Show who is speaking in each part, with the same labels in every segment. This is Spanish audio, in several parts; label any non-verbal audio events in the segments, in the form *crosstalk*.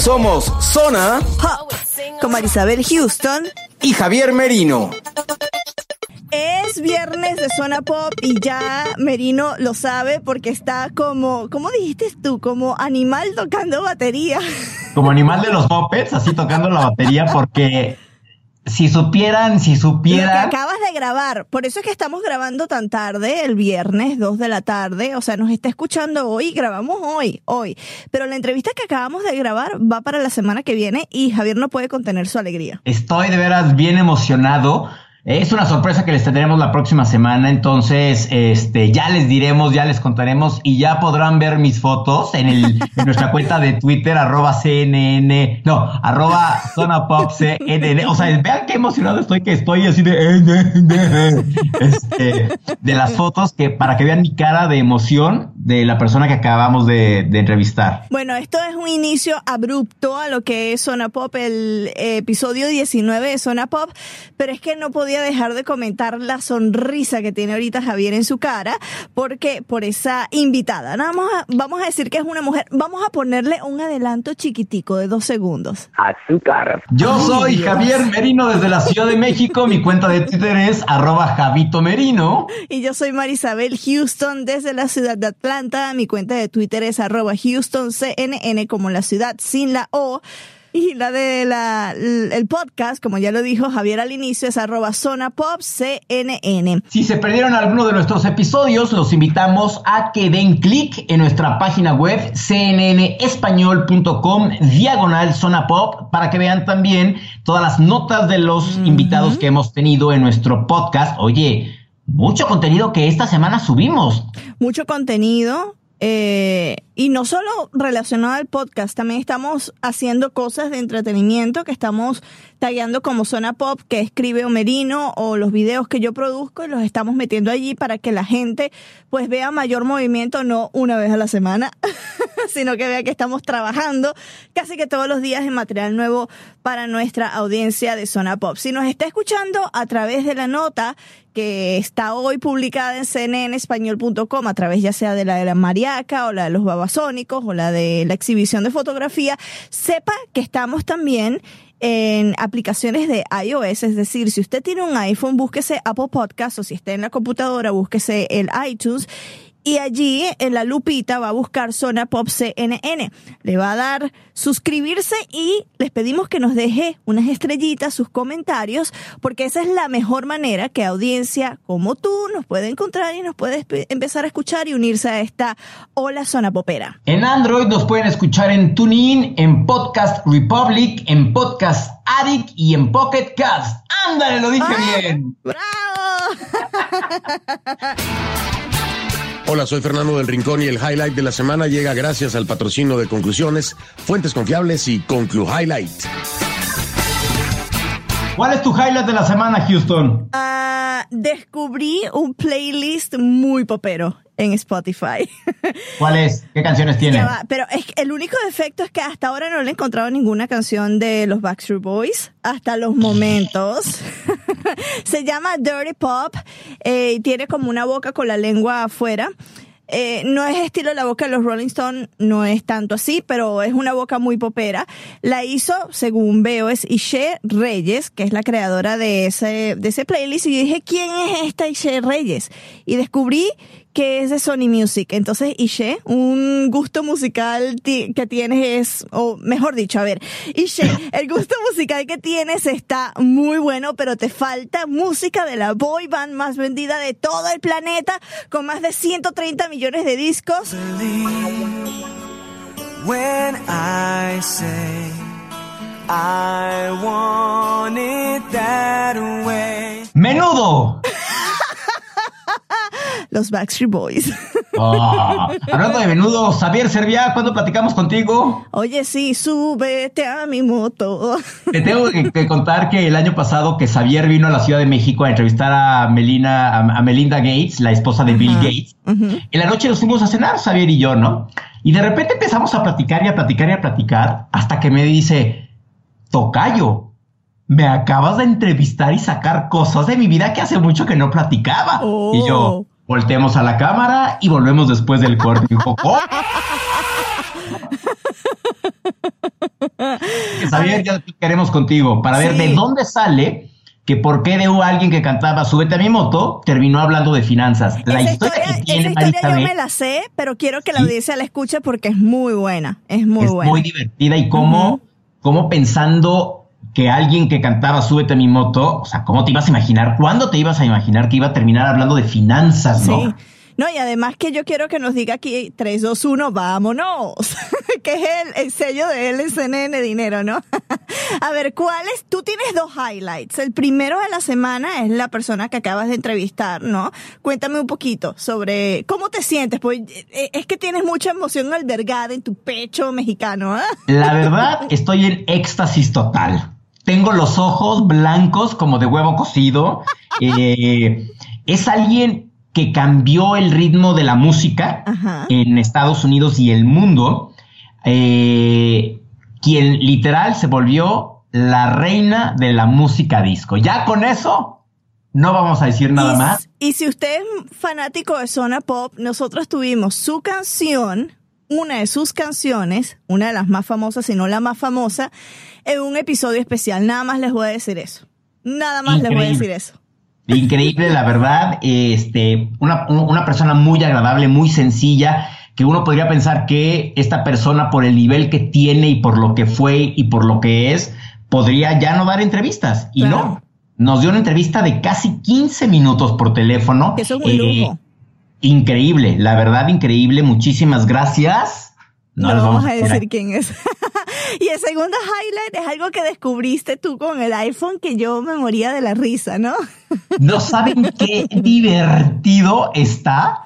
Speaker 1: Somos Zona
Speaker 2: con Marisabel Houston.
Speaker 1: y Javier Merino.
Speaker 2: Es viernes de Zona Pop y ya Merino lo sabe porque está como, ¿cómo dijiste tú? Como animal tocando batería.
Speaker 3: Como animal de los mopeds, así tocando la batería, porque si supieran, si
Speaker 2: Lo que
Speaker 3: supieran,
Speaker 2: acabas de grabar. Por eso es que estamos grabando tan tarde, el viernes, 2 de la tarde. O sea, nos está escuchando hoy, grabamos hoy, hoy. Pero la entrevista que acabamos de grabar va para la semana que viene y Javier no puede contener su alegría.
Speaker 3: estoy de veras bien emocionado. Es una sorpresa que les tendremos la próxima semana, entonces este, ya les diremos, ya les contaremos y ya podrán ver mis fotos en, el, *laughs* en nuestra cuenta de Twitter, arroba CNN, no, arroba Zona Pop CNN. O sea, vean qué emocionado estoy que estoy así de, este, de las fotos que para que vean mi cara de emoción de la persona que acabamos de, de entrevistar.
Speaker 2: Bueno, esto es un inicio abrupto a lo que es Zona Pop, el episodio 19 de Zona Pop, pero es que no podía dejar de comentar la sonrisa que tiene ahorita Javier en su cara, porque por esa invitada, nada más a- vamos a decir que es una mujer, vamos a ponerle un adelanto chiquitico de dos segundos.
Speaker 4: azúcar.
Speaker 3: Yo soy
Speaker 2: Dios.
Speaker 3: Javier Merino desde la Ciudad de México. Mi cuenta de Twitter es arroba Javito Merino.
Speaker 2: Y yo soy Marisabel Houston desde la ciudad de Atlanta. Mi cuenta de Twitter es arroba HoustonCNN como la ciudad sin la O. Y la de la, el podcast, como ya lo dijo Javier al inicio, es arroba Zona Pop CNN.
Speaker 3: Si se perdieron alguno de nuestros episodios, los invitamos a que den clic en nuestra página web cnnespañol.com diagonal zona pop para que vean también todas las notas de los invitados que hemos tenido en nuestro podcast. Oye, mucho contenido que esta semana subimos.
Speaker 2: Mucho contenido. Eh, y no solo relacionado al podcast, también estamos haciendo cosas de entretenimiento que estamos tagueando como Zona Pop, que escribe Omerino, o los videos que yo produzco y los estamos metiendo allí para que la gente pues vea mayor movimiento, no una vez a la semana, *laughs* sino que vea que estamos trabajando casi que todos los días en material nuevo para nuestra audiencia de Zona Pop. Si nos está escuchando a través de la nota que está hoy publicada en cnnespañol.com a través ya sea de la de la Mariaca o la de los babasónicos o la de la exhibición de fotografía, sepa que estamos también en aplicaciones de iOS, es decir, si usted tiene un iPhone, búsquese Apple Podcast o si está en la computadora, búsquese el iTunes y allí en la lupita va a buscar Zona Pop CNN. Le va a dar suscribirse y les pedimos que nos deje unas estrellitas, sus comentarios, porque esa es la mejor manera que audiencia como tú nos puede encontrar y nos puede empezar a escuchar y unirse a esta Hola Zona Popera.
Speaker 3: En Android nos pueden escuchar en TuneIn, en Podcast Republic, en Podcast Addict y en Pocket Cast. ¡Ándale, lo dije bien!
Speaker 2: ¡Bravo! *laughs*
Speaker 5: Hola, soy Fernando del Rincón y el highlight de la semana llega gracias al patrocinio de Conclusiones, Fuentes Confiables y Conclu Highlight.
Speaker 3: ¿Cuál es tu highlight de la semana, Houston?
Speaker 2: Ah, descubrí un playlist muy popero. En Spotify. *laughs*
Speaker 3: ¿Cuál es? ¿Qué canciones tiene?
Speaker 2: Pero es que el único defecto es que hasta ahora no le he encontrado ninguna canción de los Backstreet Boys, hasta los momentos. *laughs* Se llama Dirty Pop eh, y tiene como una boca con la lengua afuera. Eh, no es estilo la boca de los Rolling Stones, no es tanto así, pero es una boca muy popera. La hizo, según veo, es Ishe Reyes, que es la creadora de ese, de ese playlist. Y dije, ¿quién es esta Ishe Reyes? Y descubrí que es de Sony Music. Entonces, Ishe, un gusto musical que tienes es, o mejor dicho, a ver, Ishe, el gusto musical que tienes está muy bueno, pero te falta música de la boy band más vendida de todo el planeta, con más de 130 millones de discos.
Speaker 4: When I say I want it that way.
Speaker 3: ¡Menudo!
Speaker 2: Los Backstreet Boys. *laughs*
Speaker 3: Ah, hablando de menudo, Xavier Servia, ¿cuándo platicamos contigo?
Speaker 2: Oye, sí, súbete a mi moto.
Speaker 3: Te tengo que, que contar que el año pasado que Xavier vino a la Ciudad de México a entrevistar a Melina, a, a Melinda Gates, la esposa de Bill Gates. En la noche nos fuimos a cenar, Xavier y yo, ¿no? Y de repente empezamos a platicar y a platicar y a platicar hasta que me dice, Tocayo, me acabas de entrevistar y sacar cosas de mi vida que hace mucho que no platicaba.
Speaker 2: Oh.
Speaker 3: Y yo, volteemos a la cámara y volvemos después del corte. Y dijo, "¿Cómo?". Que Xavier, ya queremos contigo para ver
Speaker 2: Sí.
Speaker 3: de dónde sale que por qué de alguien que cantaba Súbete a mi moto terminó hablando de finanzas. La
Speaker 2: esa
Speaker 3: historia,
Speaker 2: historia,
Speaker 3: que tiene
Speaker 2: esa historia yo me la sé, pero quiero que la
Speaker 3: Sí.
Speaker 2: audiencia la escuche porque es muy buena. Es muy
Speaker 3: es
Speaker 2: buena.
Speaker 3: muy divertida y cómo, cómo pensando que alguien que cantaba Súbete a mi moto, o sea, ¿cómo te ibas a imaginar? ¿Cuándo te ibas a imaginar que iba a terminar hablando de finanzas, no?
Speaker 2: Sí. No, y además que yo quiero que nos diga aquí 3, 2, 1, vámonos. *laughs* que es el, el sello de LCNN Dinero, ¿no? *laughs* a ver, ¿cuál es? Tú tienes dos highlights. El primero de la semana es la persona que acabas de entrevistar, ¿no? Cuéntame un poquito sobre cómo te sientes, pues eh, es que tienes mucha emoción albergada en tu pecho mexicano, ¿ah?
Speaker 3: La verdad, *laughs* estoy en éxtasis total. Tengo los ojos blancos como de huevo cocido. *laughs* Eh, es alguien que cambió el ritmo de la música
Speaker 2: Ajá.
Speaker 3: en Estados Unidos y el mundo. eh, quien literal se volvió la reina de la música disco. Ya con eso, no vamos a decir nada
Speaker 2: y,
Speaker 3: más.
Speaker 2: Y si usted es fanático de Zona Pop, nosotros tuvimos su canción, una de sus canciones, una de las más famosas, si no la más famosa, en un episodio especial. Nada más les voy a decir eso. Nada más les voy a decir eso.
Speaker 3: Increíble, la verdad. Este, una, una persona muy agradable, muy sencilla, que uno podría pensar que esta persona, por el nivel que tiene y por lo que fue y por lo que es, podría ya no dar entrevistas. Y
Speaker 2: Claro.
Speaker 3: no. Nos dio una entrevista de casi 15 minutos por teléfono.
Speaker 2: Eso es un
Speaker 3: Eh,
Speaker 2: lujo.
Speaker 3: Increíble, la verdad, increíble. Muchísimas gracias.
Speaker 2: No,
Speaker 3: les
Speaker 2: vamos a decir quién es. *laughs* y el segundo highlight es algo que descubriste tú con el iPhone que yo me moría de la risa, ¿no? *laughs*
Speaker 3: No saben qué divertido está.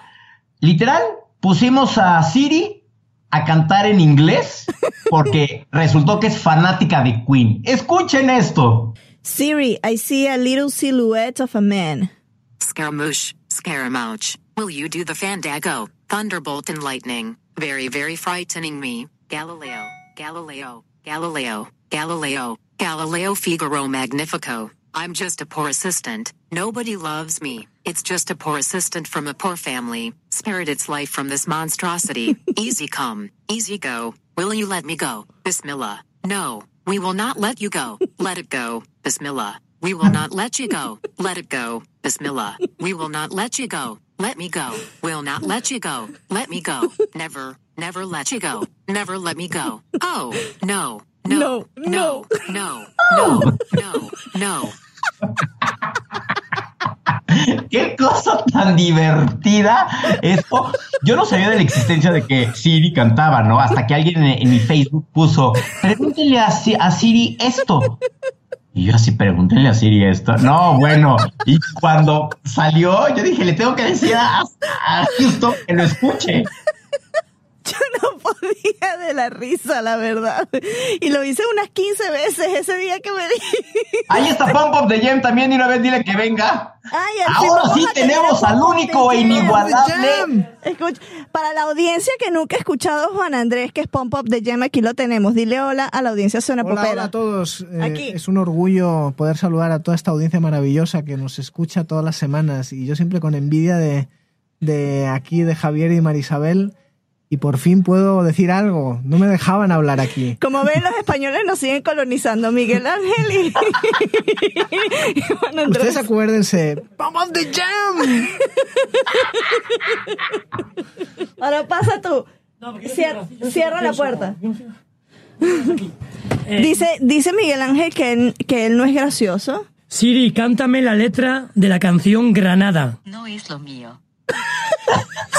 Speaker 3: Literal, pusimos a Siri a cantar en inglés porque *laughs* resultó que es fanática de Queen. Escuchen esto.
Speaker 2: Siri, I see a little silhouette of a man.
Speaker 6: Scaramouche, Scaramouche, will you do the Fandango? Thunderbolt and lightning, very, very frightening me. Galileo, Galileo, Galileo, Galileo, Galileo Figaro Magnifico. I'm just a poor assistant. Nobody loves me. It's just a poor assistant from a poor family. Spared its life from this monstrosity. *laughs* easy come, easy go. Will you let me go? Bismillah. No, we will not let you go. Let it go. Bismillah. We will not let you go. Let it go. Bismillah. We will not let you go. Let me go. Will not let you go. Let me go. Never, never let you go. Never let me go. Oh, no, no,
Speaker 2: No,
Speaker 6: no, no, no, no, no.
Speaker 3: Qué cosa tan divertida esto. Yo no sabía de la existencia de que Siri cantaba, ¿no? Hasta que alguien en, en mi Facebook puso, pregúntenle a, Si- a Siri esto. Y yo así, pregúntenle a Siri esto. No, bueno. Y cuando salió, yo dije, le tengo que decir a, a Houston que lo escuche. *laughs*
Speaker 2: Yo no puedo día de la risa, la verdad. Y lo hice unas 15 veces ese día que me di.
Speaker 3: Ahí está Pump Up de Jem también y una vez dile que venga.
Speaker 2: Ay,
Speaker 3: Ahora sí tenemos al único e
Speaker 2: Jam.
Speaker 3: inigualable.
Speaker 2: Escucha, para la audiencia que nunca ha escuchado Juan Andrés, que es Pump Up de Gem, aquí lo tenemos. Dile hola a la audiencia Zona
Speaker 7: Hola,
Speaker 2: Popera.
Speaker 7: hola a todos. Eh,
Speaker 2: Aquí.
Speaker 7: es un orgullo poder saludar a toda esta audiencia maravillosa que nos escucha todas las semanas y yo siempre con envidia de, de aquí, de Javier y Marisabel. Y por fin puedo decir algo. No me dejaban hablar aquí.
Speaker 2: Como ven, los españoles nos siguen colonizando. Miguel Ángel y, *laughs* y Juan Andrés.
Speaker 7: Ustedes acuérdense. ¡Pump up the jam!
Speaker 2: Ahora pasa tú. Cierra, cierra la puerta. Dice, dice Miguel Ángel que él, que él no es gracioso.
Speaker 8: Siri, cántame la letra de la canción Granada.
Speaker 6: No es lo mío.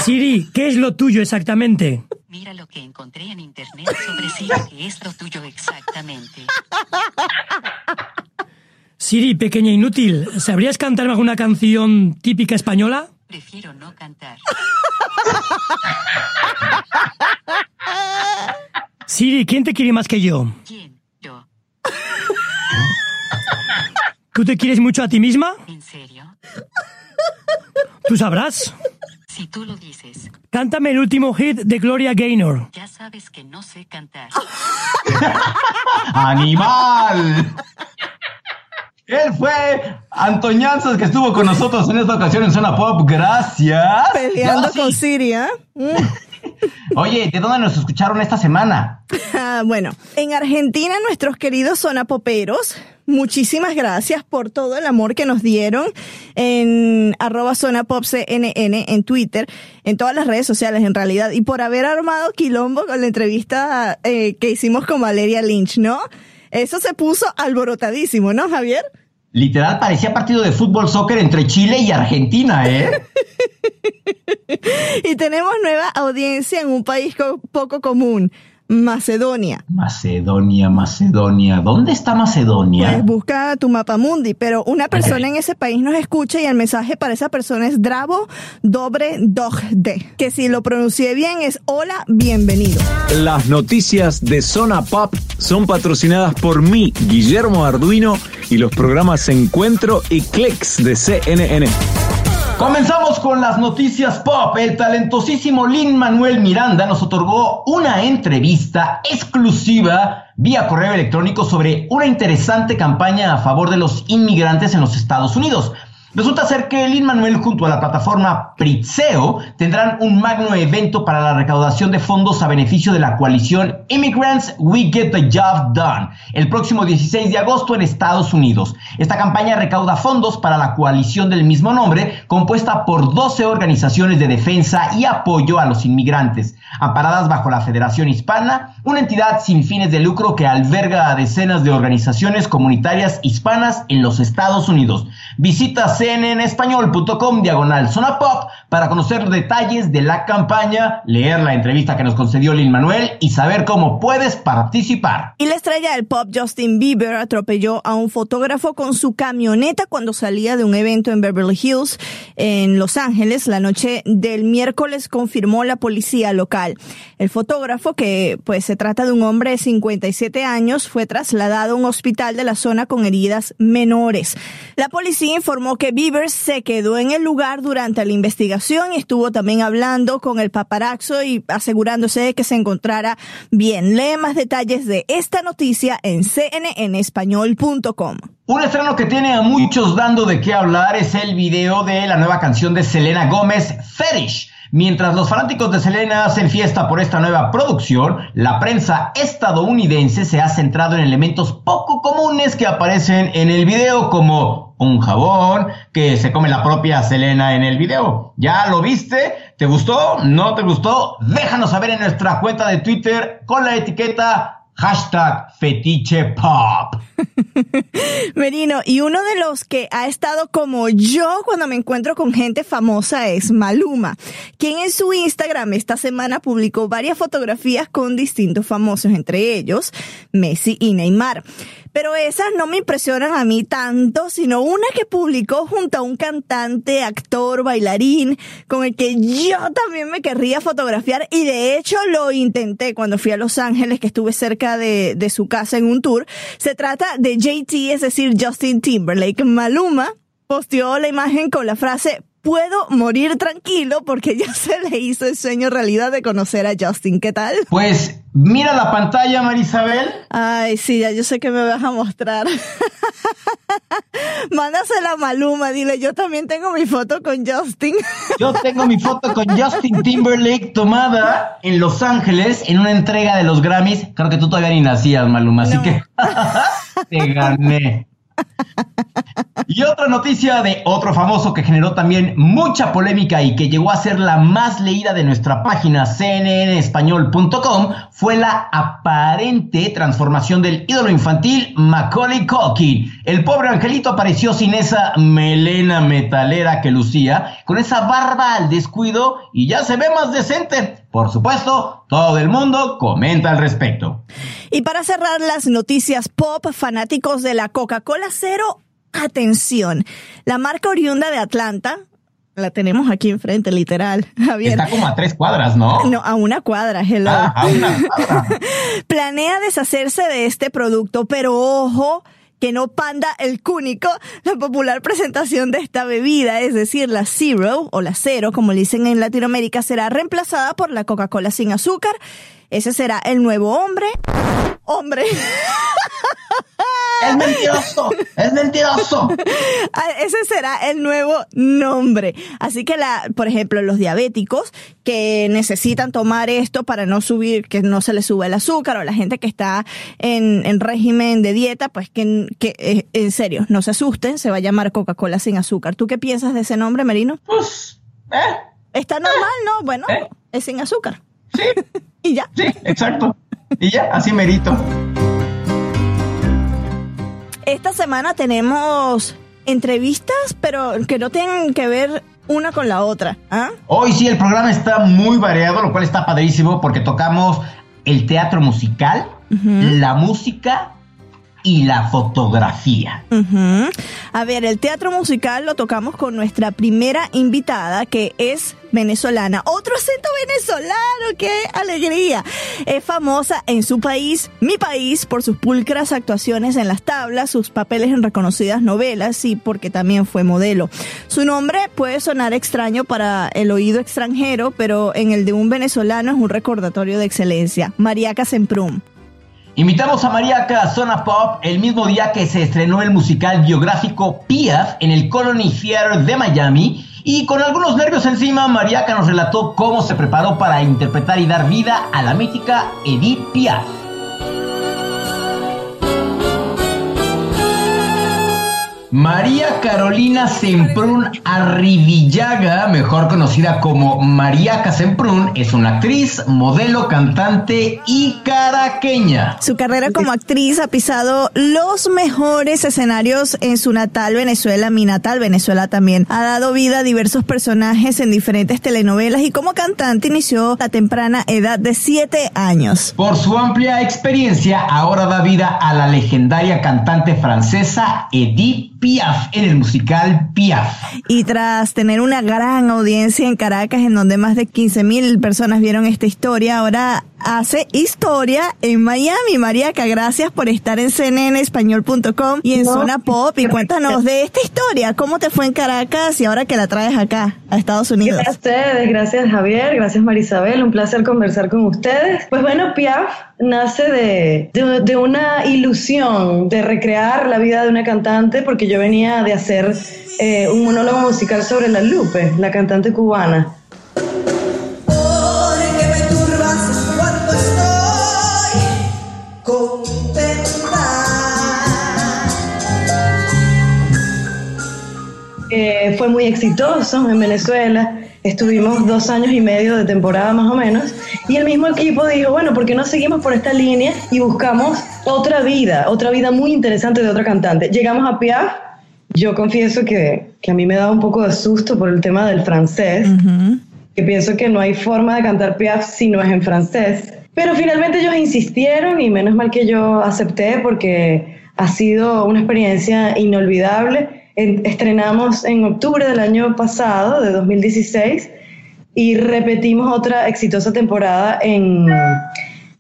Speaker 8: Siri, ¿qué es lo tuyo exactamente?
Speaker 6: Mira lo que encontré en internet sobre si lo que es lo tuyo exactamente.
Speaker 8: Siri, pequeña inútil, ¿sabrías cantarme alguna canción típica española?
Speaker 6: Prefiero no cantar.
Speaker 8: Siri, ¿quién te quiere más que yo?
Speaker 6: ¿Quién? Yo.
Speaker 8: ¿Tú te quieres mucho a ti misma?
Speaker 6: ¿En serio?
Speaker 8: Tú sabrás.
Speaker 6: Si tú lo dices,
Speaker 8: Cántame el último hit de Gloria Gaynor.
Speaker 6: ya sabes que no sé cantar. *laughs*
Speaker 3: ¡Animal! Él fue Antoñanzas que estuvo con nosotros en esta ocasión en Zona Pop. Gracias.
Speaker 2: Peleando con Siria.
Speaker 3: Oye, ¿de dónde nos escucharon esta semana?
Speaker 2: Ah, bueno, en Argentina nuestros queridos zonapoperos, muchísimas gracias por todo el amor que nos dieron en arroba zonapopcnn en Twitter, en todas las redes sociales en realidad, y por haber armado quilombo con la entrevista eh, que hicimos con Valeria Lynch, ¿no? Eso se puso alborotadísimo, ¿no, Javier?
Speaker 3: Literal parecía partido de fútbol soccer entre Chile y Argentina, ¿eh? *laughs*
Speaker 2: Y tenemos nueva audiencia en un país co- poco común, Macedonia.
Speaker 3: Macedonia, Macedonia. ¿Dónde está Macedonia?
Speaker 2: Pues busca tu mapa mundi, pero una persona en ese país nos escucha y el mensaje para esa persona es Dravo Dobre Dogde, que si lo pronuncié bien es hola, bienvenido.
Speaker 9: Las noticias de Zona Pop son patrocinadas por mí, Guillermo Arduino, y los programas Encuentro y Clicks de CNN.
Speaker 3: Comenzamos con las noticias pop. El talentosísimo Lin Manuel Miranda nos otorgó una entrevista exclusiva vía correo electrónico sobre una interesante campaña a favor de los inmigrantes en los Estados Unidos. Resulta ser que Lin Manuel junto a la plataforma Pritzeo tendrán un magno evento para la recaudación de fondos a beneficio de la coalición Immigrants We Get the Job Done el próximo 16 de agosto en Estados Unidos. Esta campaña recauda fondos para la coalición del mismo nombre, compuesta por 12 organizaciones de defensa y apoyo a los inmigrantes, amparadas bajo la Federación Hispana, una entidad sin fines de lucro que alberga a decenas de organizaciones comunitarias hispanas en los Estados Unidos. Visita cnnespañol.com diagonal zona pop para conocer detalles de la campaña, leer la entrevista que nos concedió Lin Manuel y saber cómo puedes participar.
Speaker 2: Y la estrella del pop Justin Bieber atropelló a un fotógrafo con su camioneta cuando salía de un evento en Beverly Hills, en Los Ángeles. La noche del miércoles confirmó la policía local. El fotógrafo, que pues se trata de un hombre de 57 años, fue trasladado a un hospital de la zona con heridas menores. La policía informó que Bieber se quedó en el lugar durante la investigación y estuvo también hablando con el paparazzo y asegurándose de que se encontrara bien. Lee más detalles de esta noticia en cnnespañol.com.
Speaker 3: Un estreno que tiene a muchos dando de qué hablar es el video de la nueva canción de Selena Gómez, Fetish. Mientras los fanáticos de Selena hacen fiesta por esta nueva producción, la prensa estadounidense se ha centrado en elementos poco comunes que aparecen en el video, como un jabón que se come la propia Selena en el video. ¿Ya lo viste? ¿Te gustó? ¿No te gustó? Déjanos saber en nuestra cuenta de Twitter con la etiqueta hashtag fetiche pop. *laughs*
Speaker 2: Merino, y uno de los que ha estado como yo cuando me encuentro con gente famosa es Maluma, quien en su Instagram esta semana publicó varias fotografías con distintos famosos, entre ellos Messi y Neymar. Pero esas no me impresionan a mí tanto, sino una que publicó junto a un cantante, actor, bailarín, con el que yo también me querría fotografiar y de hecho lo intenté cuando fui a Los Ángeles, que estuve cerca de, de su casa en un tour. Se trata de JT, es decir, Justin Timberlake. Maluma posteó la imagen con la frase puedo morir tranquilo porque ya se le hizo el sueño realidad de conocer a Justin. ¿Qué tal?
Speaker 3: Pues mira la pantalla, Marisabel.
Speaker 2: Ay, sí, ya yo sé que me vas a mostrar. *laughs* Mándasela a Maluma, dile, yo también tengo mi foto con Justin. *laughs*
Speaker 3: Yo tengo mi foto con Justin Timberlake tomada en Los Ángeles en una entrega de los Grammys. Creo que tú todavía ni nacías, Maluma, así que *laughs* te gané. Y otra noticia de otro famoso que generó también mucha polémica y que llegó a ser la más leída de nuestra página cnnespañol.com fue la aparente transformación del ídolo infantil Macaulay Culkin. El pobre angelito apareció sin esa melena metalera que lucía, con esa barba al descuido y ya se ve más decente. Por supuesto, todo el mundo comenta al respecto.
Speaker 2: Y para cerrar las noticias pop, fanáticos de la Coca-Cola Cero, atención. La marca oriunda de Atlanta, la tenemos aquí enfrente, literal, *laughs* Javier.
Speaker 3: Está como a tres cuadras, ¿no? *laughs*
Speaker 2: No, a una cuadra, hello.
Speaker 3: Ah, a una cuadra. *laughs*
Speaker 2: Planea deshacerse de este producto, pero ojo que no panda el cúnico la popular presentación de esta bebida, es decir, la Zero o la Cero, como le dicen en Latinoamérica, será reemplazada por la Coca-Cola sin azúcar. Ese será el nuevo hombre. Hombre.
Speaker 3: Es mentiroso, es mentiroso. *laughs*
Speaker 2: Ah, Ese será el nuevo nombre. Así que la, por ejemplo, los diabéticos que necesitan tomar esto para no subir, que no se les sube el azúcar, o la gente que está en, en régimen de dieta, pues que, que eh, en serio, no se asusten, se va a llamar Coca-Cola sin azúcar. ¿Tú qué piensas de ese nombre, Merino?
Speaker 3: Pues, eh,
Speaker 2: Está normal, ¿no? Bueno,
Speaker 3: ¿Eh?
Speaker 2: es sin azúcar.
Speaker 3: Sí, *laughs*
Speaker 2: Y ya.
Speaker 3: sí, exacto. Y ya, así merito.
Speaker 2: Esta semana tenemos entrevistas, pero que no tienen que ver una con la otra. ¿ah?
Speaker 3: Hoy sí, el programa está muy variado, lo cual está padrísimo porque tocamos el teatro musical, la música y la fotografía.
Speaker 2: A ver, el teatro musical lo tocamos con nuestra primera invitada, que es venezolana. Otro acento venezolano, qué alegría. Es famosa en su país, mi país, por sus pulcras actuaciones en las tablas, sus papeles en reconocidas novelas y porque también fue modelo. Su nombre puede sonar extraño para el oído extranjero, pero en el de un venezolano es un recordatorio de excelencia. Mariaca Semprún.
Speaker 3: Invitamos a Mariaca Zona Pop el mismo día que se estrenó el musical biográfico Piaf en el Colony Theater de Miami. Y con algunos nervios encima, Mariaca nos relató cómo se preparó para interpretar y dar vida a la mítica Edith Piaf. María Carolina Semprún Arrivillaga, mejor conocida como Mariaca Semprún, es una actriz, modelo, cantante y caraqueña.
Speaker 2: Su carrera como actriz ha pisado los mejores escenarios en su natal Venezuela, mi natal Venezuela también. Ha dado vida a diversos personajes en diferentes telenovelas y como cantante inició a temprana edad de 7 años.
Speaker 3: Por su amplia experiencia, ahora da vida a la legendaria cantante francesa Edith Piaf en el musical Piaf.
Speaker 2: Y tras tener una gran audiencia en Caracas, en donde más de 15 mil personas vieron esta historia, ahora hace historia en Miami. Mariaca, gracias por estar en cnnespañol.com y en Zona Pop. Y cuéntanos de esta historia, cómo te fue en Caracas y ahora que la traes acá, a Estados Unidos.
Speaker 10: Gracias a ustedes, gracias Javier, gracias Marisabel, un placer conversar con ustedes. Pues bueno, Piaf nace de, de, de una ilusión de recrear la vida de una cantante porque yo venía de hacer eh, un monólogo musical sobre la Lupe, la cantante cubana. Fue muy exitoso en Venezuela. Estuvimos dos años y medio de temporada más o menos. Y el mismo equipo dijo, bueno, ¿por qué no seguimos por esta línea y buscamos otra vida, otra vida muy interesante de otra cantante? Llegamos a Piaf. Yo confieso que, que a mí me daba un poco de susto por el tema del francés, que pienso que no hay forma de cantar Piaf si no es en francés. Pero finalmente ellos insistieron y menos mal que yo acepté porque ha sido una experiencia inolvidable. En- estrenamos en octubre del año pasado, de 2016, y repetimos otra exitosa temporada en,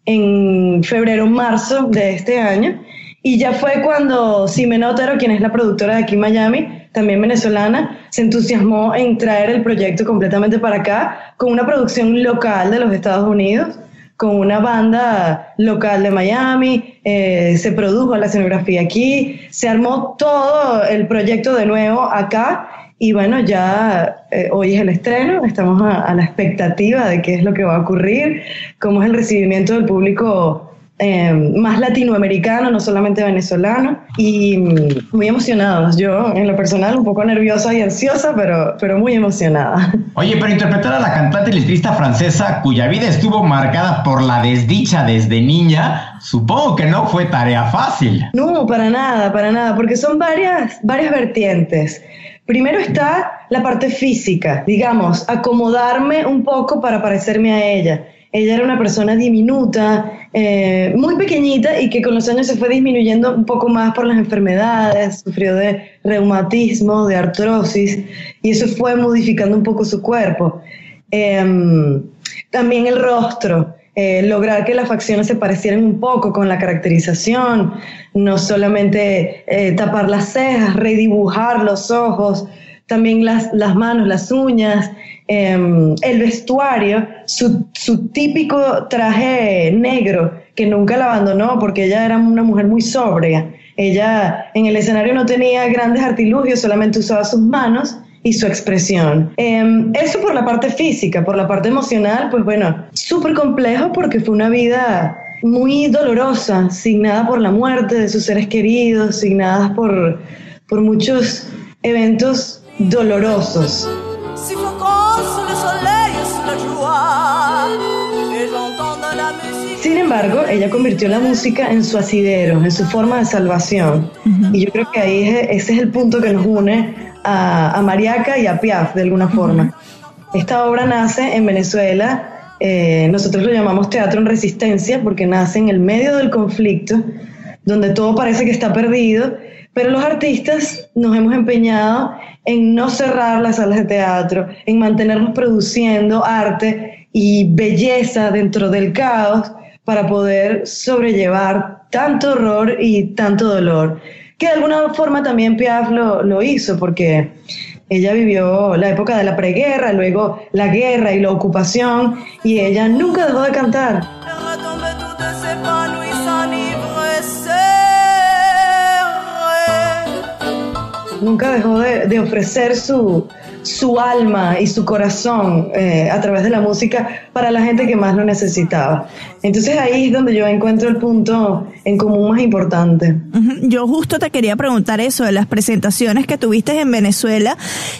Speaker 10: en febrero, marzo de este año. Y ya fue cuando Ximena Otero, quien es la productora de aquí en Miami, también venezolana, se entusiasmó en traer el proyecto completamente para acá, con una producción local de los Estados Unidos, con una banda local de Miami, eh, se produjo la escenografía aquí, se armó todo el proyecto de nuevo acá y bueno, ya eh, hoy es el estreno, estamos a, a la expectativa de qué es lo que va a ocurrir, cómo es el recibimiento del público eh, más latinoamericano, no solamente venezolano, y mm, muy emocionados. Yo, en lo personal, un poco nerviosa y ansiosa, pero, pero muy emocionada. *laughs*
Speaker 3: Oye, pero interpretar a la cantante y letrista francesa cuya vida estuvo marcada por la desdicha desde niña, supongo que no fue tarea fácil.
Speaker 10: No, para nada, para nada, porque son varias, varias vertientes. Primero está la parte física, digamos, acomodarme un poco para parecerme a ella. Ella era una persona diminuta, eh, muy pequeñita y que con los años se fue disminuyendo un poco más por las enfermedades, sufrió de reumatismo, de artrosis y eso fue modificando un poco su cuerpo. Em, también el rostro, eh, lograr que las facciones se parecieran un poco con la caracterización, no solamente eh, tapar las cejas, redibujar los ojos, también las, las manos, las uñas, em, el vestuario, su, su típico traje negro que nunca la abandonó porque ella era una mujer muy sobria. Ella en el escenario no tenía grandes artilugios, solamente usaba sus manos y su expresión. Em, eso por la parte física, por la parte emocional, pues bueno, súper complejo porque fue una vida muy dolorosa, signada por la muerte de sus seres queridos, signada por, por muchos eventos dolorosos. Sin embargo, ella convirtió la música en su asidero, en su forma de salvación. Y yo creo que ahí es- ese es el punto que nos une a, a Mariaca y a Piaf, de alguna forma. Esta obra nace en Venezuela, eh, nosotros lo llamamos teatro en resistencia, porque nace en el medio del conflicto, donde todo parece que está perdido, pero los artistas nos hemos empeñado en no cerrar las salas de teatro, en mantenernos produciendo arte y belleza dentro del caos para poder sobrellevar tanto horror y tanto dolor. Que de alguna forma también Piaf lo, lo hizo, porque ella vivió la época de la preguerra, luego la guerra y la ocupación, y ella nunca dejó de cantar. Nunca dejó de, ofrecer su, su alma y su corazón eh, a través de la música para la gente que más lo necesitaba. Entonces ahí es donde yo encuentro el punto en común más importante.
Speaker 2: Yo justo te quería preguntar eso de las presentaciones que tuviste en Venezuela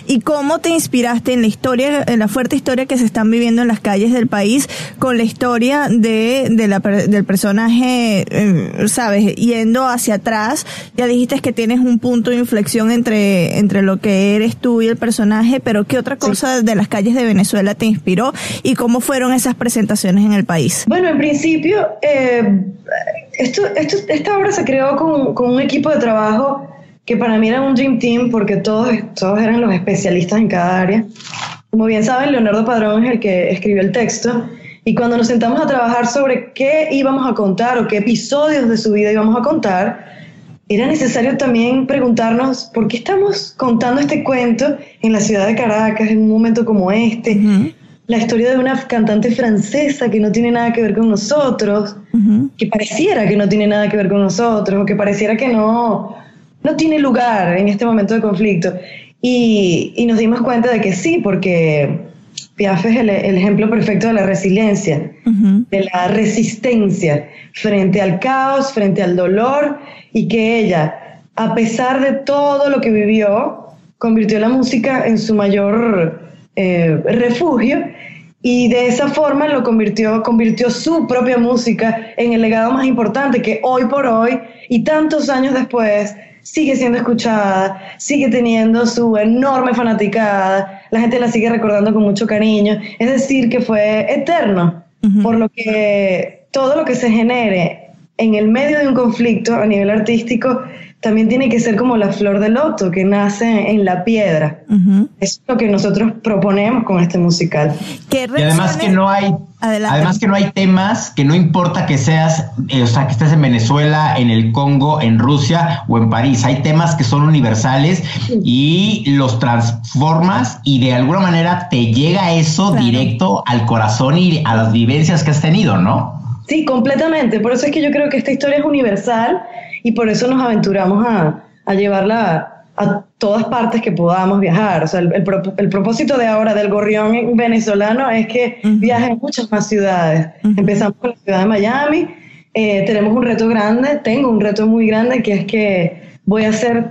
Speaker 2: y cómo te inspiraste en la historia, en la fuerte historia que se están viviendo en las calles del país con la historia de, la del personaje, eh, sabes, yendo hacia atrás. Ya dijiste que tienes un punto de inflexión entre, entre lo que eres tú y el personaje, pero ¿qué otra cosa de las calles de Venezuela te inspiró y cómo fueron esas presentaciones en el país?
Speaker 10: Bueno, en principio, eh, esto, esto- esta obra se creó con, con un equipo de trabajo que para mí era un dream team porque todos, todos eran los especialistas en cada área. Como bien saben, Leonardo Padrón es el que escribió el texto y cuando nos sentamos a trabajar sobre qué íbamos a contar o qué episodios de su vida íbamos a contar, era necesario también preguntarnos por qué estamos contando este cuento en la ciudad de Caracas en un momento como este. La historia de una cantante francesa que no tiene nada que ver con nosotros, que pareciera que no tiene nada que ver con nosotros, o que pareciera que no, no tiene lugar en este momento de conflicto. Y, y nos dimos cuenta de que sí, porque Piaf es el, el ejemplo perfecto de la resiliencia, de la resistencia frente al caos, frente al dolor, y que ella, a pesar de todo lo que vivió, convirtió la música en su mayor eh, refugio y de esa forma lo convirtió, convirtió su propia música en el legado más importante que hoy por hoy y tantos años después sigue siendo escuchada, sigue teniendo su enorme fanaticada, la gente la sigue recordando con mucho cariño, es decir, que fue eterno, por lo que todo lo que se genere en el medio de un conflicto a nivel artístico también tiene que ser como la flor del loto que nace en la piedra. Es lo que nosotros proponemos con este musical.
Speaker 2: ¿Qué
Speaker 3: Y además que no hay,
Speaker 2: Adelante.
Speaker 3: además que no hay temas que no importa que seas, eh, o sea, que estés en Venezuela, en el Congo, en Rusia o en París. Hay temas que son universales y los transformas y de alguna manera te llega eso directo al corazón y a las vivencias que has tenido, ¿no?
Speaker 10: Sí, completamente. Por eso es que yo creo que esta historia es universal y por eso nos aventuramos a, a llevarla a todas partes que podamos viajar. O sea, el, el pro- el propósito de ahora del gorrión venezolano es que viaje a muchas más ciudades. Empezamos con la ciudad de Miami. Eh, tenemos un reto grande, tengo un reto muy grande que es que voy a hacer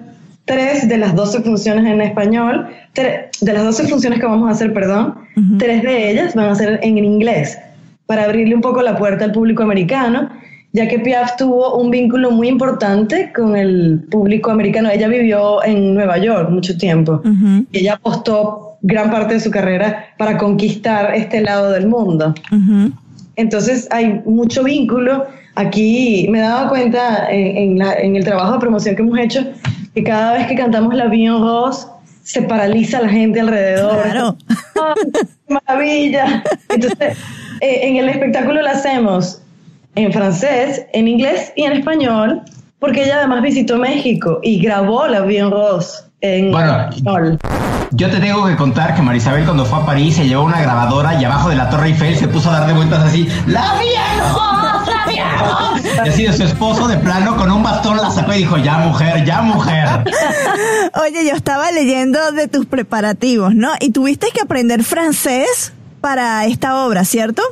Speaker 10: tres de las 12 funciones en español, de las 12 funciones que vamos a hacer, perdón, tres de ellas van a ser en inglés para abrirle un poco la puerta al público americano, ya que Piaf tuvo un vínculo muy importante con el público americano. Ella vivió en Nueva York mucho tiempo y ella apostó gran parte de su carrera para conquistar este lado del mundo. Entonces hay mucho vínculo. Aquí me he dado cuenta en, en la- en el trabajo de promoción que hemos hecho que cada vez que cantamos la en Rose se paraliza la gente alrededor.
Speaker 2: Claro.
Speaker 10: ¡Ay, qué maravilla! Entonces, *laughs* eh, en el espectáculo lo hacemos en francés, en inglés y en español, porque ella además visitó México y grabó la Vie en Rose en
Speaker 3: Bueno,
Speaker 10: español.
Speaker 3: Yo te tengo que contar que Marisabel cuando fue a París se llevó una grabadora y abajo de la Torre Eiffel se puso a dar de vueltas así, ¡La viejo! ¡La viejo! Y así de su esposo de plano con un bastón la sacó y dijo, ya mujer, ya mujer. *laughs*
Speaker 2: Oye, yo estaba leyendo de tus preparativos, ¿no? Y tuviste que aprender francés para esta obra, ¿cierto?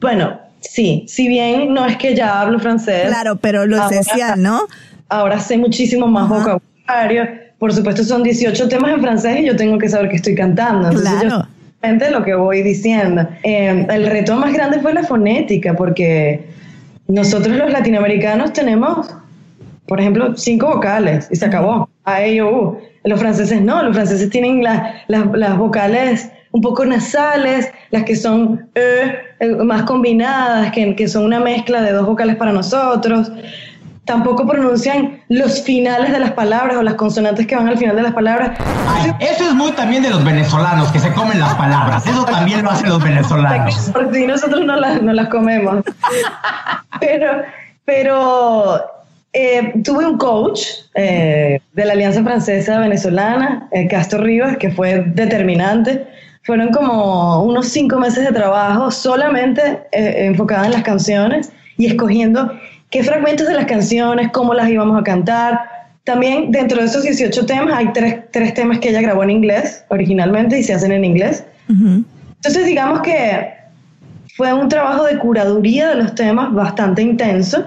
Speaker 10: Bueno, sí, si bien no es que ya hablo francés.
Speaker 2: Claro, pero lo
Speaker 10: ahora-
Speaker 2: esencial, ¿no?
Speaker 10: Ahora sé muchísimo más vocabulario. Por supuesto, son 18 temas en francés y yo tengo que saber que estoy cantando. Entonces,
Speaker 2: Claro.
Speaker 10: yo lo que voy diciendo. Eh, el reto más grande fue la fonética, porque nosotros los latinoamericanos tenemos, por ejemplo, cinco vocales y se acabó. A, E, I, O, U. Los franceses no, los franceses tienen la- las- las vocales un poco nasales, las que son E, eh, más combinadas, que, que son una mezcla de dos vocales para nosotros. Tampoco pronuncian los finales de las palabras o las consonantes que van al final de las palabras.
Speaker 3: Ay, eso es muy también de los venezolanos que se comen las palabras. Eso también lo hacen los venezolanos. *laughs*
Speaker 10: Porque nosotros no las, no las comemos. *laughs* pero pero eh, tuve un coach eh, de la Alianza Francesa Venezolana, eh, Castro Rivas, que fue determinante. Fueron como unos cinco meses de trabajo solamente eh, enfocada en las canciones y escogiendo qué fragmentos de las canciones, cómo las íbamos a cantar. También dentro de esos 18 temas hay tres, tres temas que ella grabó en inglés originalmente y se hacen en inglés. Entonces digamos que fue un trabajo de curaduría de los temas bastante intenso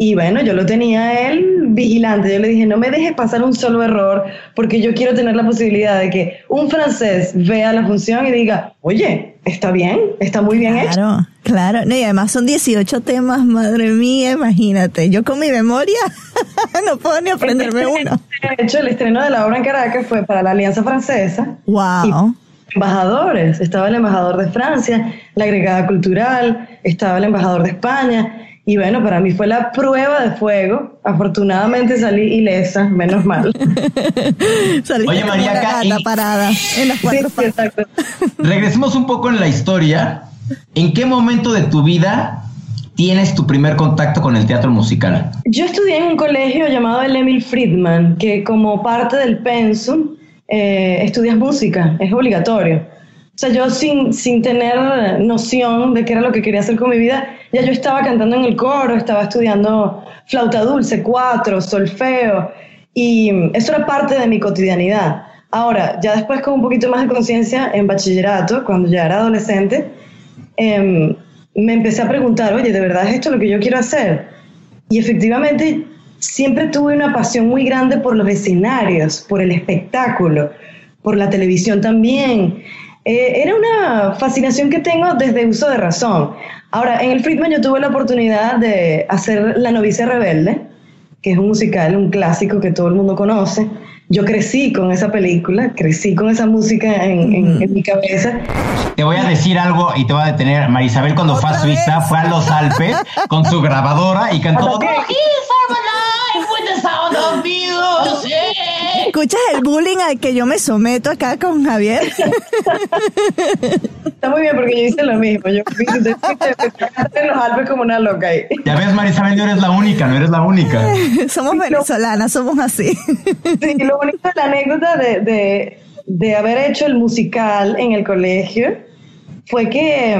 Speaker 10: y bueno, yo lo tenía él vigilante, yo le dije, no me dejes pasar un solo error porque yo quiero tener la posibilidad de que un francés vea la función y diga, oye, está bien, está muy bien hecho.
Speaker 2: Claro, claro. No, y además son 18 temas, madre mía, imagínate. Yo con mi memoria *laughs* no puedo ni aprenderme uno.
Speaker 10: De hecho, el estreno de la obra en Caracas fue para la Alianza Francesa.
Speaker 2: Wow.
Speaker 10: embajadores. Estaba el embajador de Francia, la agregada cultural, estaba el embajador de España. Y bueno, para mí fue la prueba de fuego. Afortunadamente salí ilesa, menos mal. *laughs*
Speaker 2: Saliste
Speaker 3: Oye, y-
Speaker 2: parada en las cuatro
Speaker 10: Sí, exacto. *laughs*
Speaker 3: Regresemos un poco en la historia. ¿En qué momento de tu vida tienes tu primer contacto con el teatro musical?
Speaker 10: Yo estudié en un colegio llamado el Emil Friedman, que como parte del pensum eh, estudias música, es obligatorio. O sea, yo sin, sin tener noción de qué era lo que quería hacer con mi vida, ya yo estaba cantando en el coro, estaba estudiando flauta dulce, cuatro, solfeo, y eso era parte de mi cotidianidad. Ahora, ya después con un poquito más de conciencia en bachillerato, cuando ya era adolescente, em, me empecé a preguntar, oye, ¿de verdad es esto lo que yo quiero hacer? Y efectivamente siempre tuve una pasión muy grande por los escenarios, por el espectáculo, por la televisión también. Eh, era una fascinación que tengo desde uso de razón. Ahora, en el Friedman yo tuve la oportunidad de hacer La novicia rebelde, que es un musical, un clásico que todo el mundo conoce. Yo crecí con esa película, crecí con esa música en, en- en mi cabeza.
Speaker 3: Te voy a decir algo y te voy a detener. Marisabel cuando fue a Suiza fue a los Alpes con su grabadora y cantó.
Speaker 2: ¿Escuchas el bullying al que yo me someto acá con Javier?
Speaker 10: Está muy bien porque yo hice lo mismo. Yo en los Alpes como una loca ahí.
Speaker 3: Ya ves, Marisabel, no eres la única, no eres la única. *laughs*
Speaker 2: somos venezolanas, somos así.
Speaker 10: Sí, lo bonito de la anécdota de, de, de haber hecho el musical en el colegio fue que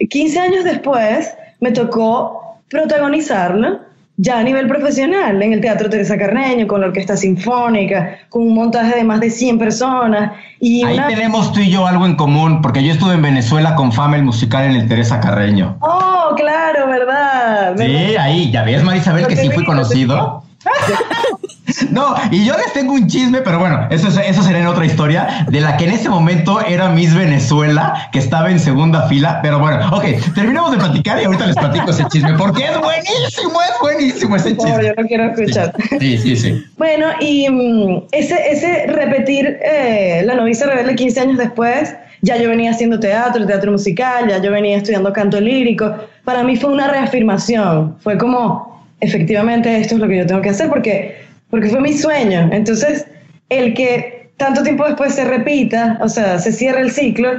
Speaker 10: mm, 15 años después me tocó protagonizarlo ya a nivel profesional en el Teatro Teresa Carreño, con la Orquesta Sinfónica, con un montaje de más de 100 personas. Y
Speaker 3: Ahí
Speaker 10: una-
Speaker 3: tenemos tú y yo algo en común, porque yo estuve en Venezuela con Fama el musical en el Teresa Carreño.
Speaker 10: Oh, claro, ¿verdad?
Speaker 3: Sí, ahí, ya ves, Marisabel, que sí fui conocido. *laughs* No, y yo les tengo un chisme, pero bueno, eso, es- eso será en otra historia, de la que en ese momento era Miss Venezuela, que estaba en segunda fila, pero bueno, ok, terminamos de platicar y ahorita les platico ese chisme, porque es buenísimo, es buenísimo ese
Speaker 10: No,
Speaker 3: chisme.
Speaker 10: yo no quiero escuchar.
Speaker 3: Sí, sí, sí.
Speaker 10: Bueno, y mm, ese, ese repetir eh, La novicia rebelde 15 años después, ya yo venía haciendo teatro, teatro musical, ya yo venía estudiando canto lírico. Para mí fue una reafirmación, fue como, efectivamente esto es lo que yo tengo que hacer porque, porque fue mi sueño. Entonces, el que tanto tiempo después se repita, o sea, se cierre el ciclo,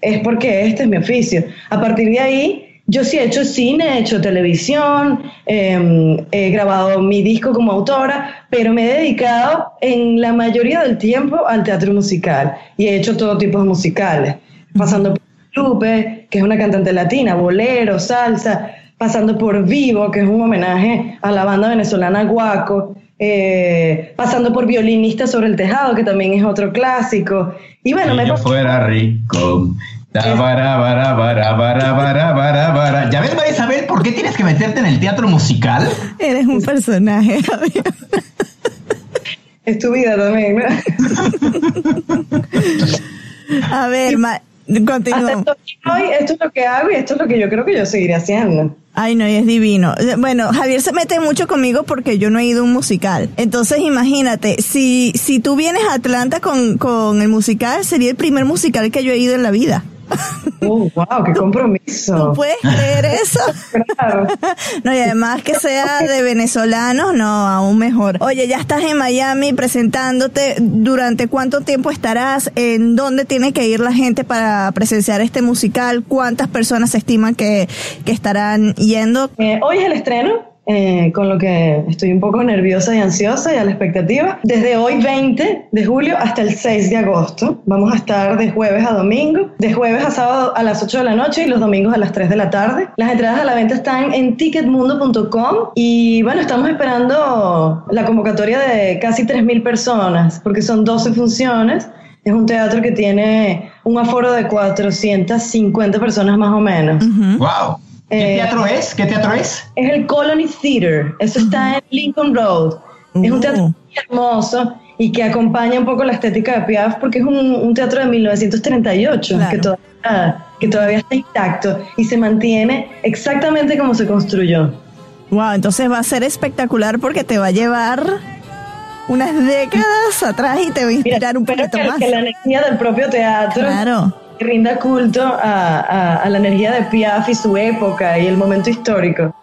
Speaker 10: es porque este es mi oficio. A partir de ahí, yo sí he hecho cine, he hecho televisión, eh, he grabado mi disco como autora, pero me he dedicado en la mayoría del tiempo al teatro musical y he hecho todo tipo de musicales, pasando por Lupe, que es una cantante latina, bolero, salsa, pasando por Vivo, que es un homenaje a la banda venezolana Guaco, eh, pasando por Violinista sobre el Tejado, que también es otro clásico. Y bueno,
Speaker 3: Si
Speaker 10: me
Speaker 3: yo fuera rico. Da, bara, bara, bara. Ya ves, Marisabel, ¿por qué tienes que meterte en el teatro musical?
Speaker 2: Eres un personaje, Javier.
Speaker 10: Es tu vida también, ¿no?
Speaker 2: A ver, ma-
Speaker 10: que hoy esto es lo que hago y esto es lo que yo creo que yo seguiré haciendo.
Speaker 2: Ay, no, y es divino. Bueno, Javier se mete mucho conmigo porque yo no he ido a un musical. Entonces, imagínate, si, si tú vienes a Atlanta con, con el musical, sería el primer musical que yo he ido en la vida. *laughs*
Speaker 10: Oh, wow, qué compromiso.
Speaker 2: ¿Tú puedes creer eso?
Speaker 10: Claro. *laughs*
Speaker 2: No, y además que sea de venezolanos, no, aún mejor. Oye, ya estás en Miami presentándote. ¿Durante cuánto tiempo estarás? ¿En dónde tiene que ir la gente para presenciar este musical? ¿Cuántas personas se estiman que, que estarán yendo?
Speaker 10: Eh, hoy es el estreno, eh, con lo que estoy un poco nerviosa y ansiosa y a la expectativa. Desde hoy 20 de julio hasta el 6 de agosto. Vamos a estar de jueves a domingo, de jueves a sábado a las 8 de la noche y los domingos a las 3 de la tarde. Las entradas a la venta están en ticketmundo.com y bueno, estamos esperando la convocatoria de casi 3.000 personas porque son 12 funciones. Es un teatro que tiene un aforo de 450 personas más o menos.
Speaker 3: ¡Wow! ¿Qué
Speaker 10: Eh,
Speaker 3: teatro es? ¿Qué teatro es?
Speaker 10: Es el Colony Theater. Eso está en Lincoln Road. Es un teatro muy hermoso y que acompaña un poco la estética de Piaf porque es un, un teatro de 1938 que, todavía, que todavía está intacto y se mantiene exactamente como se construyó.
Speaker 2: Wow, entonces va a ser espectacular porque te va a llevar unas décadas atrás y te va a inspirar un poquito
Speaker 10: que,
Speaker 2: más.
Speaker 10: que la energía del propio teatro
Speaker 2: Claro.
Speaker 10: Rinda culto a, a- a la energía de Piaf y su época y el momento histórico.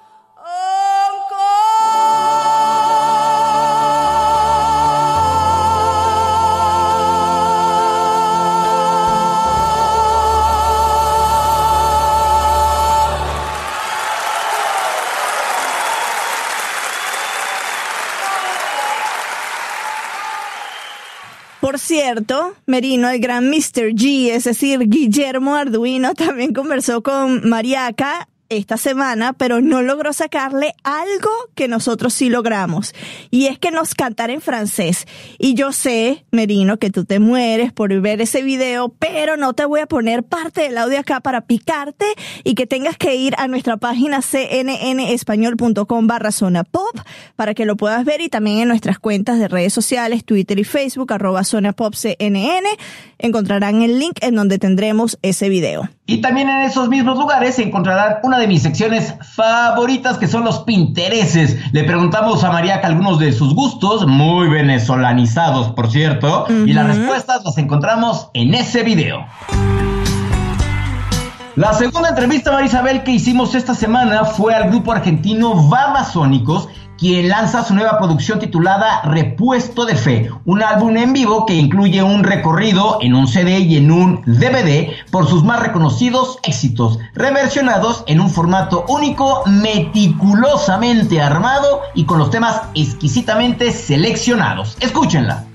Speaker 2: Por cierto, Merino, el gran Mr. G, es decir, Guillermo Arduino, *laughs* también conversó con Mariaca esta semana, pero no logró sacarle algo que nosotros sí logramos. Y es que nos cantara en francés. Y yo sé, Merino, que tú te mueres por ver ese video, pero no te voy a poner parte del audio acá para picarte y que tengas que ir a nuestra página cnnespañol.com barra zona pop para que lo puedas ver y también en nuestras cuentas de redes sociales, Twitter y Facebook, arroba zona pop cnn, encontrarán el link en donde tendremos ese video.
Speaker 3: Y también en esos mismos lugares encontrarán una de mis secciones favoritas que son los pintereses. Le preguntamos a Mariaca algunos de sus gustos, muy venezolanizados por cierto, y las respuestas las encontramos en ese video. La segunda entrevista, Marisabel, que hicimos esta semana fue al grupo argentino Babasónicos, quien lanza su nueva producción titulada Repuesto de Fe, un álbum en vivo que incluye un recorrido en un CD y en un DVD por sus más reconocidos éxitos, reversionados en un formato único, meticulosamente armado y con los temas exquisitamente seleccionados. Escúchenla.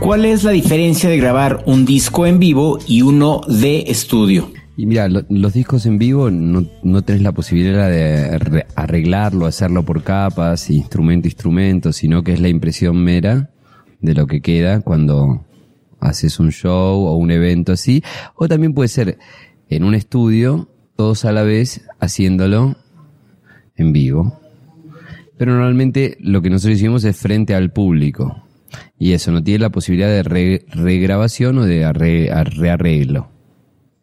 Speaker 1: ¿Cuál es la diferencia de grabar un disco en vivo y uno de estudio?
Speaker 11: Y mira, lo- los discos en vivo no, no tenés la posibilidad de re- arreglarlo, hacerlo por capas, instrumento instrumento, sino que es la impresión mera de lo que queda cuando haces un show o un evento así. O también puede ser en un estudio, todos a la vez haciéndolo en vivo. Pero normalmente lo que nosotros hicimos es frente al público. Y eso no tiene la posibilidad de re- regrabación o de a- rearreglo.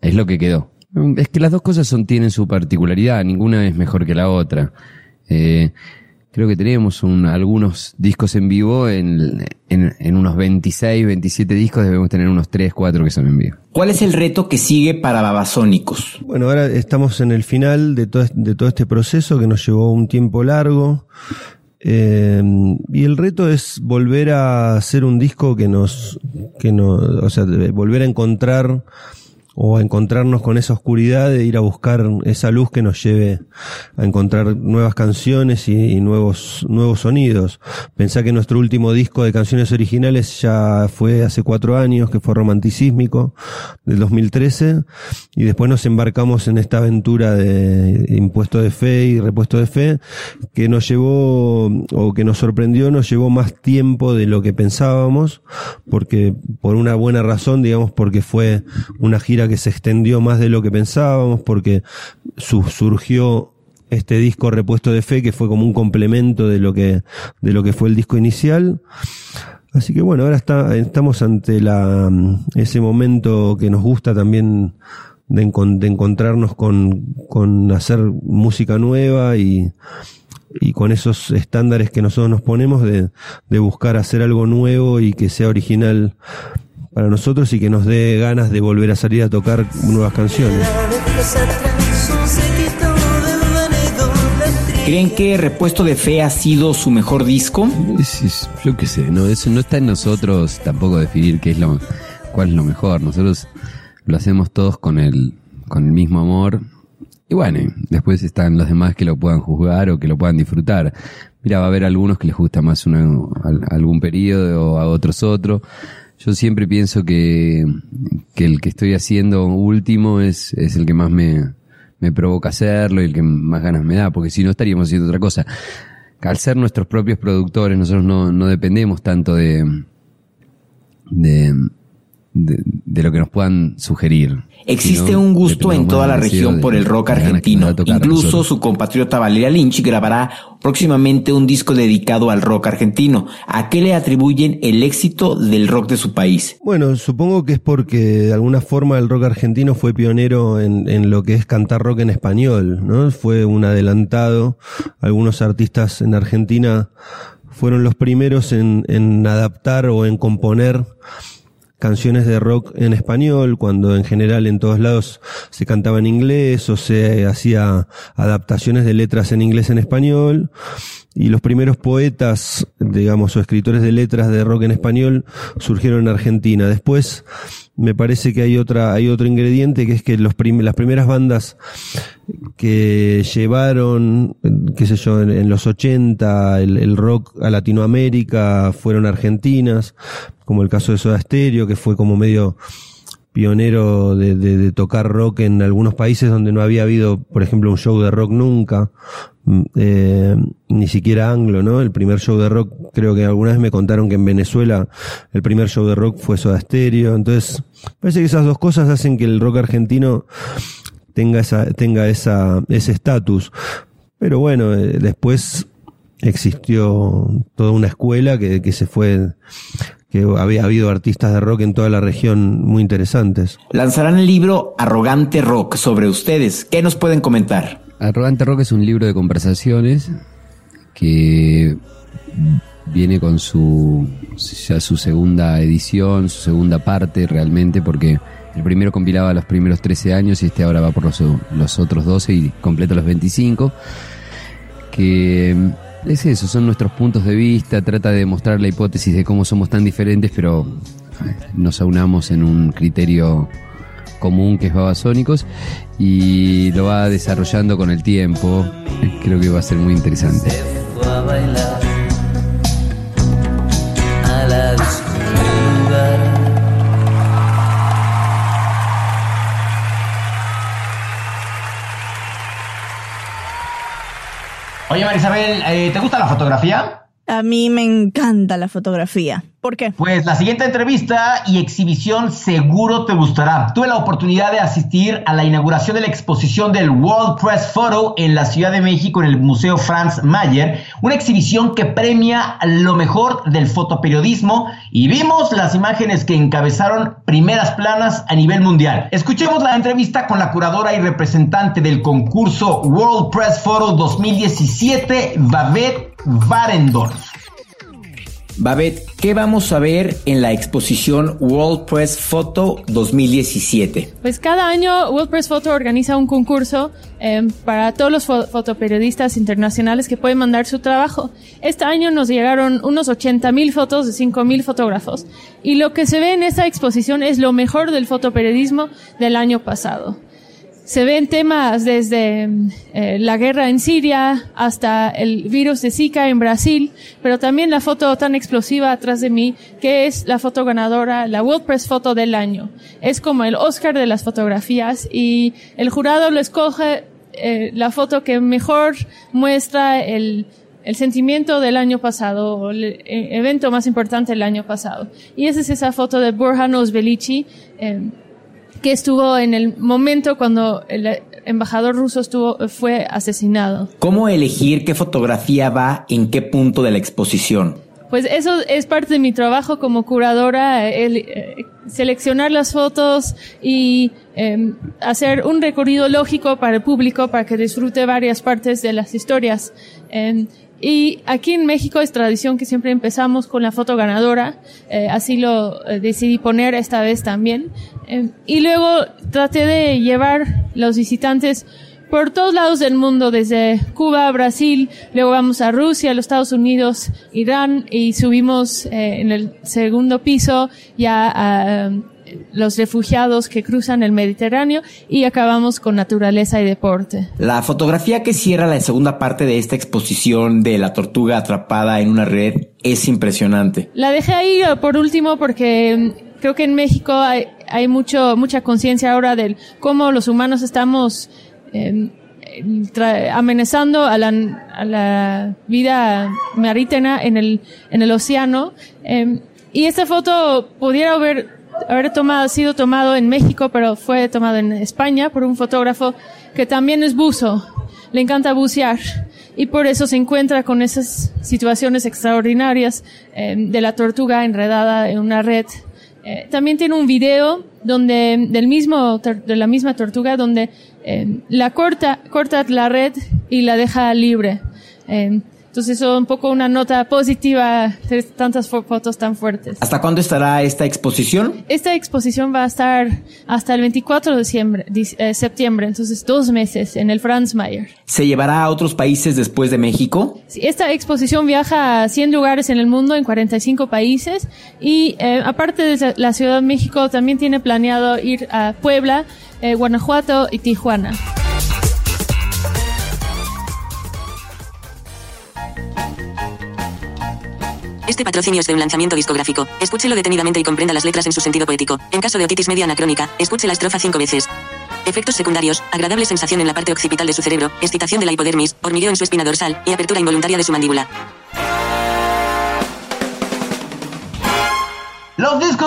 Speaker 11: Es lo que quedó. Es que las dos cosas son, tienen su particularidad, ninguna es mejor que la otra. Eh, creo que tenemos un- algunos discos en vivo, en, en, en unos 26, 27 discos debemos tener unos 3, 4 que son en vivo.
Speaker 1: ¿Cuál es el reto que sigue para Babasónicos?
Speaker 12: Bueno, ahora estamos en el final de todo, de todo este proceso que nos llevó un tiempo largo. Eh, y el reto es volver a hacer un disco que nos, que nos, o sea, volver a encontrar o a encontrarnos con esa oscuridad de ir a buscar esa luz que nos lleve a encontrar nuevas canciones y, nuevos, nuevos sonidos. Pensá que nuestro último disco de canciones originales ya fue hace cuatro años, que fue Romanticísmico, del 2013, y después nos embarcamos en esta aventura de impuesto de fe y repuesto de fe, que nos llevó, o que nos sorprendió, nos llevó más tiempo de lo que pensábamos, porque por una buena razón, digamos, porque fue una gira que se extendió más de lo que pensábamos, porque su- surgió este disco repuesto de fe que fue como un complemento de lo que de lo que fue el disco inicial. Así que bueno ahora está estamos ante la ese momento que nos gusta también de, encon- de encontrarnos con, con hacer música nueva y y con esos estándares que nosotros nos ponemos de, de buscar hacer algo nuevo y que sea original para nosotros y que nos dé ganas de volver a salir a tocar nuevas canciones.
Speaker 1: ¿Creen que Repuesto de Fe ha sido su mejor disco?
Speaker 11: Es- es- yo qué sé, no, eso no está en nosotros tampoco definir qué es lo, cuál es lo mejor. Nosotros lo hacemos todos con el, con el mismo amor. Y bueno, después están los demás que lo puedan juzgar o que lo puedan disfrutar. Mira, va a haber algunos que les gusta más una, algún periodo o a otros otro. Yo siempre pienso que, que el que estoy haciendo último es, es el que más me, me provoca hacerlo y el que más ganas me da, porque si no estaríamos haciendo otra cosa. Al ser nuestros propios productores, nosotros no, no dependemos tanto de, de, de, de lo que nos puedan sugerir.
Speaker 1: Existe
Speaker 11: sino
Speaker 1: un gusto en toda la región
Speaker 11: de
Speaker 1: por el rock argentino. Incluso su compatriota Valeria Lynch grabará próximamente un disco dedicado al rock argentino. ¿A qué le atribuyen el éxito del rock de su país?
Speaker 12: Bueno, supongo que es porque de alguna forma el rock argentino fue pionero en, en lo que es cantar rock en español, ¿no? Fue un adelantado. Algunos artistas en Argentina fueron los primeros en, en adaptar o en componer canciones de rock en español, cuando en general en todos lados se cantaba en inglés o se hacía adaptaciones de letras en inglés en español. Y los primeros poetas, digamos, o escritores de letras de rock en español surgieron en Argentina. Después, me parece que hay otra, hay otro ingrediente que es que los prim- las primeras bandas que llevaron, qué sé yo, en, en los 80 el, el rock a Latinoamérica fueron argentinas, como el caso de Soda Stereo, que fue como medio pionero de, de- de tocar rock en algunos países donde no había habido, por ejemplo, un show de rock nunca, eh, ni siquiera anglo, ¿no? El primer show de rock, creo que alguna vez me contaron que en Venezuela el primer show de rock fue Soda Stereo, entonces parece que esas dos cosas hacen que el rock argentino tenga esa, tenga ese estatus. Pero bueno, eh, después existió toda una escuela que, que se fue, que había habido artistas de rock en toda la región muy interesantes.
Speaker 1: Lanzarán el libro Arrogante Rock sobre ustedes. ¿Qué nos pueden comentar?
Speaker 11: Arrogante Rock es un libro de conversaciones que viene con su ya su segunda edición, su segunda parte realmente, porque el primero compilaba los primeros 13 años y este ahora va por los, los otros 12 y completa los 25. Que es eso, son nuestros puntos de vista, trata de demostrar la hipótesis de cómo somos tan diferentes, pero nos aunamos en un criterio común que es Babasónicos y lo va desarrollando con el tiempo. Creo que va a ser muy interesante.
Speaker 3: Oye, Marisabel, eh, ¿te gusta la fotografía?
Speaker 2: A mí me encanta la fotografía. ¿Por qué?
Speaker 3: Pues la siguiente entrevista y exhibición seguro te gustará. Tuve la oportunidad de asistir a la inauguración de la exposición del World Press Photo en la Ciudad de México en el Museo Franz Mayer, una exhibición que premia lo mejor del fotoperiodismo y vimos las imágenes que encabezaron primeras planas a nivel mundial. Escuchemos la entrevista con la curadora y representante del concurso World Press Photo 2017, Babette Varendorf.
Speaker 1: Babette, ¿qué vamos a ver en la exposición World Press Photo 2017?
Speaker 13: Pues cada año World Press Photo organiza un concurso eh, para todos los fo- fotoperiodistas internacionales que pueden mandar su trabajo. Este año nos llegaron unos 80 mil fotos de 5 mil fotógrafos. Y lo que se ve en esta exposición es lo mejor del fotoperiodismo del año pasado. Se ven temas desde eh, la guerra en Siria hasta el virus de Zika en Brasil, pero también la foto tan explosiva atrás de mí, que es la foto ganadora, la World Press Photo del año. Es como el Oscar de las fotografías y el jurado lo escoge eh, la foto que mejor muestra el, sentimiento del año pasado, el eh, evento más importante del año pasado. Y esa es esa foto de Burhan Osvelici, eh, que estuvo en el momento cuando el embajador ruso estuvo, fue asesinado.
Speaker 1: ¿Cómo elegir qué fotografía va en qué punto de la exposición?
Speaker 13: Pues eso es parte de mi trabajo como curadora, el, eh, seleccionar las fotos y eh, hacer un recorrido lógico para el público para que disfrute varias partes de las historias. Eh, y aquí en México es tradición que siempre empezamos con la foto ganadora, eh, así lo eh, decidí poner esta vez también. Eh, y luego traté de llevar los visitantes por todos lados del mundo, desde Cuba, Brasil, luego vamos a Rusia, los Estados Unidos, Irán y subimos eh, en el segundo piso ya a los refugiados que cruzan el Mediterráneo y acabamos con naturaleza y deporte.
Speaker 1: La fotografía que cierra la segunda parte de esta exposición de la tortuga atrapada en una red es impresionante.
Speaker 13: La dejé ahí eh, por último porque mm, creo que en México hay, hay mucho, mucha conciencia ahora de cómo los humanos estamos eh, tra- amenazando a la, a la vida marítima en el, en el océano. Eh, y esta foto pudiera haber, haber tomado, sido tomado en México, pero fue tomado en España por un fotógrafo que también es buzo. Le encanta bucear. Y por eso se encuentra con esas situaciones extraordinarias eh, de la tortuga enredada en una red. Eh, también tiene un video donde del mismo de la misma tortuga donde eh, la corta corta la red y la deja libre. Entonces eso es un poco una nota positiva tantas fo- fotos tan fuertes.
Speaker 1: ¿Hasta cuándo estará esta exposición?
Speaker 13: Esta exposición va a estar hasta el 24 de diciembre, eh, septiembre, entonces dos meses en el Franz Mayer.
Speaker 1: ¿Se llevará a otros países después de México?
Speaker 13: Sí, Esta exposición viaja a 100 lugares en el mundo, en 45 países, y eh, aparte de la Ciudad de México, también tiene planeado ir a Puebla, eh, Guanajuato y Tijuana.
Speaker 14: Este patrocinio es de un lanzamiento discográfico. Escúchelo detenidamente y comprenda las letras en su sentido poético. En caso de otitis media anacrónica, escuche la estrofa cinco veces. Efectos secundarios, agradable sensación en la parte occipital de su cerebro, excitación de la hipodermis, hormigueo en su espina dorsal y apertura involuntaria de su mandíbula.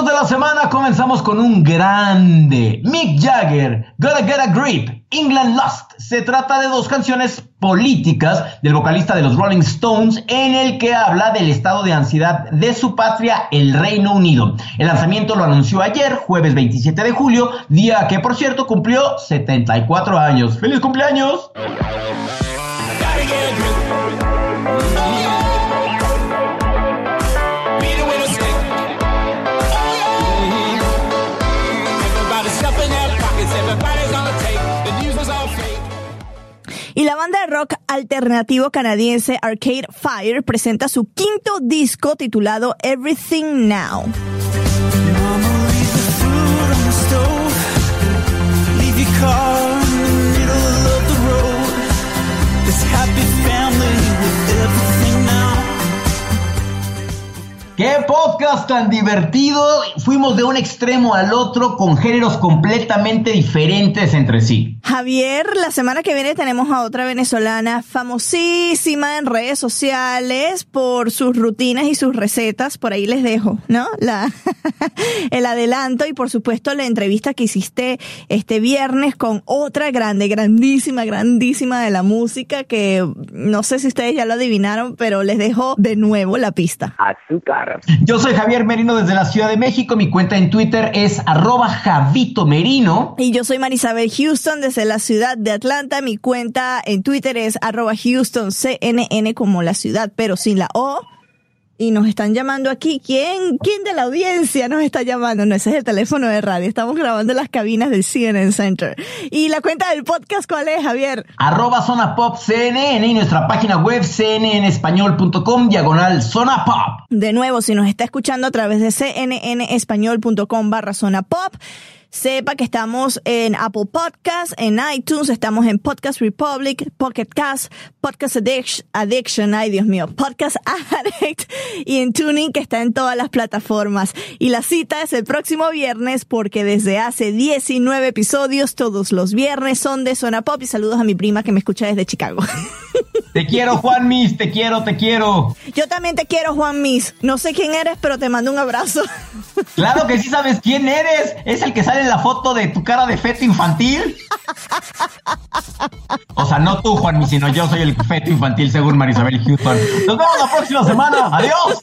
Speaker 3: De la semana comenzamos con un grande. Mick Jagger, Gotta Get a Grip, England Lost. Se trata de dos canciones políticas del vocalista de los Rolling Stones en el que habla del estado de ansiedad de su patria, el Reino Unido. El lanzamiento lo anunció ayer, jueves 27 de julio, día que por cierto cumplió 74 años. ¡Feliz cumpleaños!
Speaker 2: Y la banda de rock alternativo canadiense Arcade Fire presenta su quinto disco titulado
Speaker 15: Everything Now.
Speaker 3: ¡Qué podcast tan divertido! Fuimos de un extremo al otro con géneros completamente diferentes entre sí.
Speaker 2: Javier, la semana que viene tenemos a otra venezolana famosísima en redes sociales por sus rutinas y sus recetas. Por ahí les dejo, ¿no? La, *laughs* el adelanto y por supuesto la entrevista que hiciste este viernes con otra grande, grandísima, grandísima de la música que no sé si ustedes ya lo adivinaron, pero les dejo de nuevo la pista.
Speaker 3: Azúcar. Yo soy Javier Merino desde la Ciudad de México. Mi cuenta en Twitter es arroba Javito Merino.
Speaker 2: Y yo soy Marisabel Houston desde la ciudad de Atlanta. Mi cuenta en Twitter es arroba Houston CNN como la ciudad, pero sin la O. Y nos están llamando aquí. ¿Quién, quién de la audiencia nos está llamando? No, ese es el teléfono de radio. Estamos grabando en las cabinas del CNN Center. ¿Y la cuenta del podcast cuál es, Javier?
Speaker 3: Arroba Zona Pop CNN y nuestra página web cnnespañol.com diagonal Zona Pop.
Speaker 2: De nuevo, si nos está escuchando a través de cnnespañol.com barra zona pop, sepa que estamos en Apple Podcasts, en iTunes, estamos en Podcast Republic, Pocket Cast, Podcast Addiction, Addiction, ay Dios mío, Podcast *laughs* Addict y en Tuning que está en todas las plataformas. Y la cita es el próximo viernes porque desde hace 19 episodios todos los viernes son de Zona Pop y saludos a mi prima que me escucha desde Chicago. *laughs*
Speaker 3: Te quiero, Juan Mis, te quiero, te quiero.
Speaker 2: Yo también te quiero, Juan Mis. No sé quién eres, pero te mando un abrazo.
Speaker 3: Claro que sí sabes quién eres. Es el que sale en la foto de tu cara de feto infantil. O sea, no tú, Juan Mis, sino yo soy el feto infantil según Marisabel Houston. Nos vemos la próxima semana. Adiós.